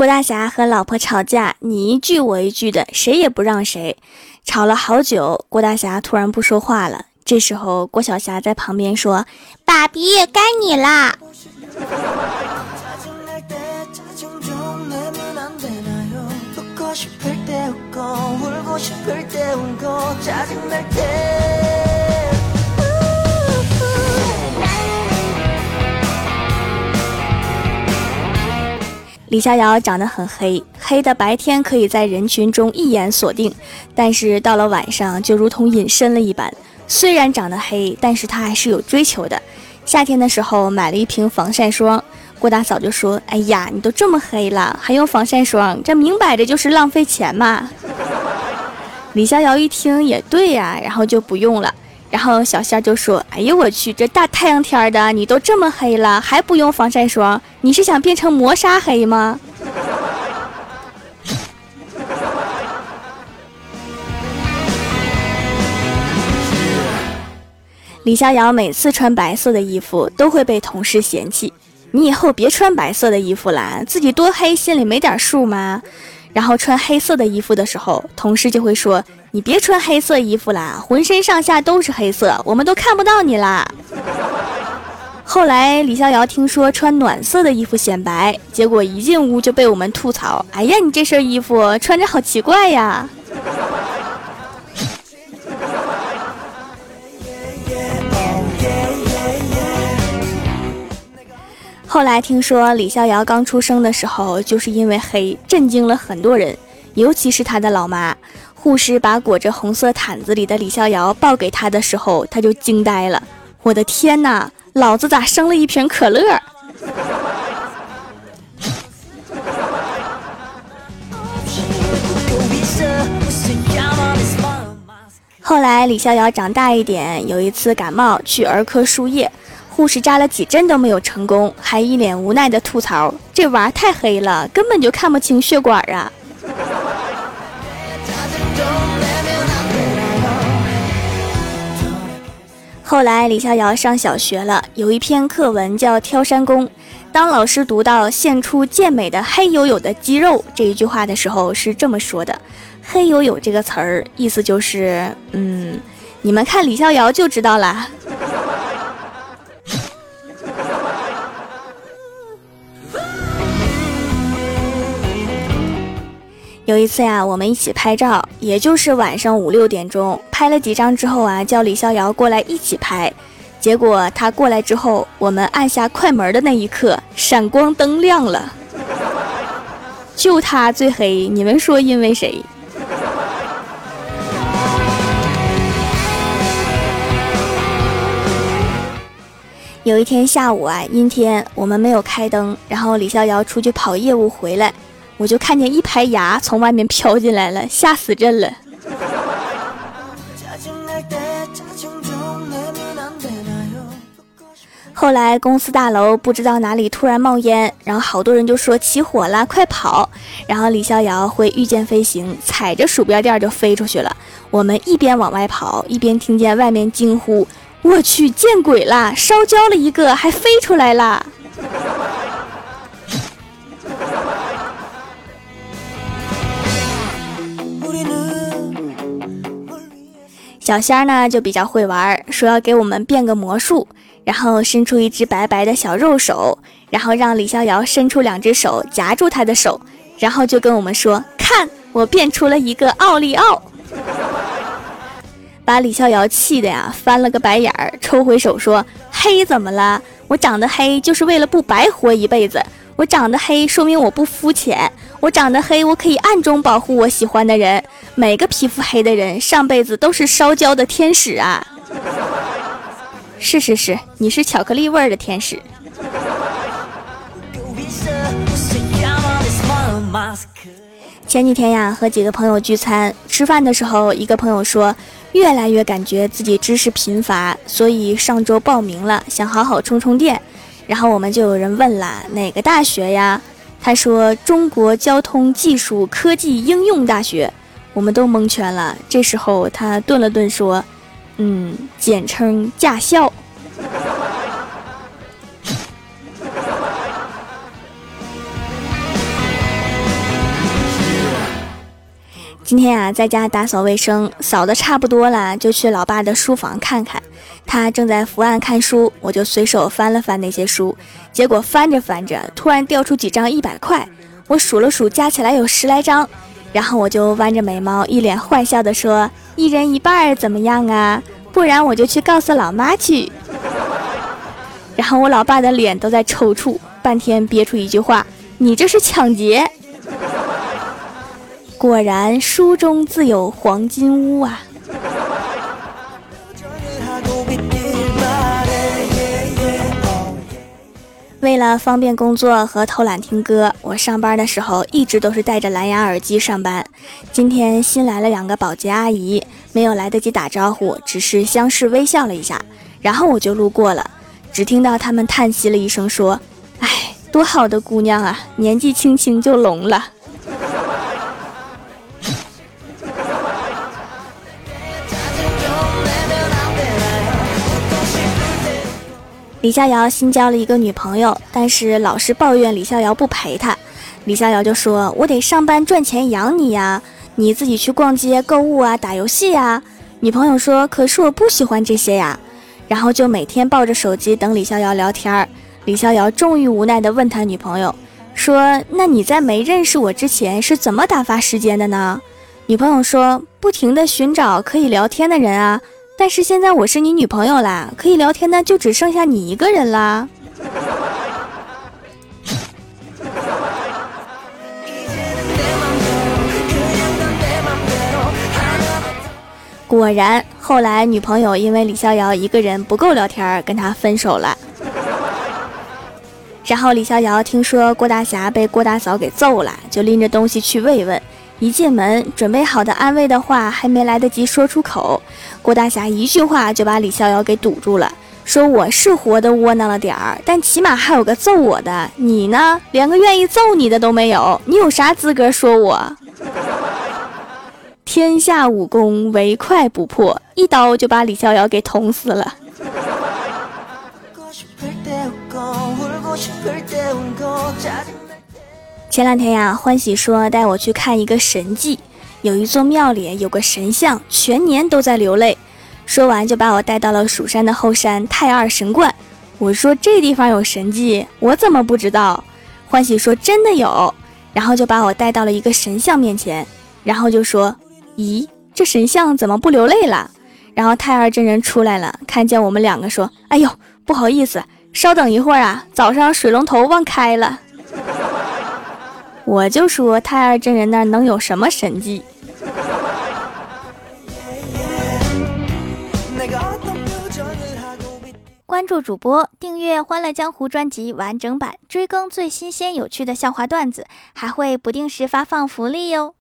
郭大侠和老婆吵架，你一句我一句的，谁也不让谁，吵了好久。郭大侠突然不说话了，这时候郭小霞在旁边说：“爸比，该你啦。”李逍遥长得很黑，黑的白天可以在人群中一眼锁定，但是到了晚上就如同隐身了一般。虽然长得黑，但是他还是有追求的。夏天的时候买了一瓶防晒霜，郭大嫂就说：“哎呀，你都这么黑了，还用防晒霜？这明摆着就是浪费钱嘛。” 李逍遥一听也对呀，然后就不用了。然后小仙儿就说：“哎呦我去，这大太阳天的，你都这么黑了，还不用防晒霜？你是想变成磨砂黑吗？”李逍遥每次穿白色的衣服都会被同事嫌弃：“你以后别穿白色的衣服了，自己多黑心里没点数吗？”然后穿黑色的衣服的时候，同事就会说。你别穿黑色衣服啦，浑身上下都是黑色，我们都看不到你啦。后来李逍遥听说穿暖色的衣服显白，结果一进屋就被我们吐槽：“哎呀，你这身衣服穿着好奇怪呀！”后来听说李逍遥刚出生的时候就是因为黑，震惊了很多人，尤其是他的老妈。护士把裹着红色毯子里的李逍遥抱给他的时候，他就惊呆了。我的天哪，老子咋生了一瓶可乐？后来李逍遥长大一点，有一次感冒去儿科输液，护士扎了几针都没有成功，还一脸无奈的吐槽：“这娃太黑了，根本就看不清血管啊。”后来李逍遥上小学了，有一篇课文叫《挑山工》。当老师读到“现出健美的黑黝黝的肌肉”这一句话的时候，是这么说的：“黑黝黝这个词儿，意思就是，嗯，你们看李逍遥就知道了。”有一次呀，我们一起拍照，也就是晚上五六点钟，拍了几张之后啊，叫李逍遥过来一起拍。结果他过来之后，我们按下快门的那一刻，闪光灯亮了，就他最黑。你们说因为谁？有一天下午啊，阴天，我们没有开灯，然后李逍遥出去跑业务回来。我就看见一排牙从外面飘进来了，吓死朕了。后来公司大楼不知道哪里突然冒烟，然后好多人就说起火了，快跑！然后李逍遥会御剑飞行，踩着鼠标垫就飞出去了。我们一边往外跑，一边听见外面惊呼：“我去，见鬼了！烧焦了一个，还飞出来了！”小仙儿呢就比较会玩，说要给我们变个魔术，然后伸出一只白白的小肉手，然后让李逍遥伸出两只手夹住他的手，然后就跟我们说：“看，我变出了一个奥利奥。”把李逍遥气的呀翻了个白眼儿，抽回手说：“黑怎么了？我长得黑就是为了不白活一辈子。我长得黑说明我不肤浅。”我长得黑，我可以暗中保护我喜欢的人。每个皮肤黑的人，上辈子都是烧焦的天使啊！是是是，你是巧克力味儿的天使。前几天呀，和几个朋友聚餐，吃饭的时候，一个朋友说，越来越感觉自己知识贫乏，所以上周报名了，想好好充充电。然后我们就有人问了，哪个大学呀？他说：“中国交通技术科技应用大学。”我们都蒙圈了。这时候他顿了顿说：“嗯，简称驾校。”今天啊，在家打扫卫生，扫的差不多了，就去老爸的书房看看。他正在伏案看书，我就随手翻了翻那些书，结果翻着翻着，突然掉出几张一百块。我数了数，加起来有十来张。然后我就弯着眉毛，一脸坏笑的说：“一人一半怎么样啊？不然我就去告诉老妈去。”然后我老爸的脸都在抽搐，半天憋出一句话：“你这是抢劫。”果然，书中自有黄金屋啊！为了方便工作和偷懒听歌，我上班的时候一直都是戴着蓝牙耳机上班。今天新来了两个保洁阿姨，没有来得及打招呼，只是相视微笑了一下，然后我就路过了。只听到他们叹息了一声，说：“哎，多好的姑娘啊，年纪轻轻就聋了。”李逍遥新交了一个女朋友，但是老是抱怨李逍遥不陪她。李逍遥就说：“我得上班赚钱养你呀，你自己去逛街购物啊，打游戏呀。”女朋友说：“可是我不喜欢这些呀。”然后就每天抱着手机等李逍遥聊天儿。李逍遥终于无奈地问他女朋友说：“那你在没认识我之前是怎么打发时间的呢？”女朋友说：“不停地寻找可以聊天的人啊。”但是现在我是你女朋友啦，可以聊天的就只剩下你一个人啦。果然，后来女朋友因为李逍遥一个人不够聊天，跟他分手了。然后李逍遥听说郭大侠被郭大嫂给揍了，就拎着东西去慰问。一进门，准备好的安慰的话还没来得及说出口，郭大侠一句话就把李逍遥给堵住了，说：“我是活的窝囊了点儿，但起码还有个揍我的，你呢，连个愿意揍你的都没有，你有啥资格说我？” 天下武功唯快不破，一刀就把李逍遥给捅死了。前两天呀，欢喜说带我去看一个神迹，有一座庙里有个神像，全年都在流泪。说完就把我带到了蜀山的后山太二神观。我说这地方有神迹，我怎么不知道？欢喜说真的有，然后就把我带到了一个神像面前，然后就说：“咦，这神像怎么不流泪了？”然后太二真人出来了，看见我们两个说：“哎呦，不好意思，稍等一会儿啊，早上水龙头忘开了。”我就说太二真人那儿能有什么神技？关注主播，订阅《欢乐江湖》专辑完整版，追更最新鲜有趣的笑话段子，还会不定时发放福利哟。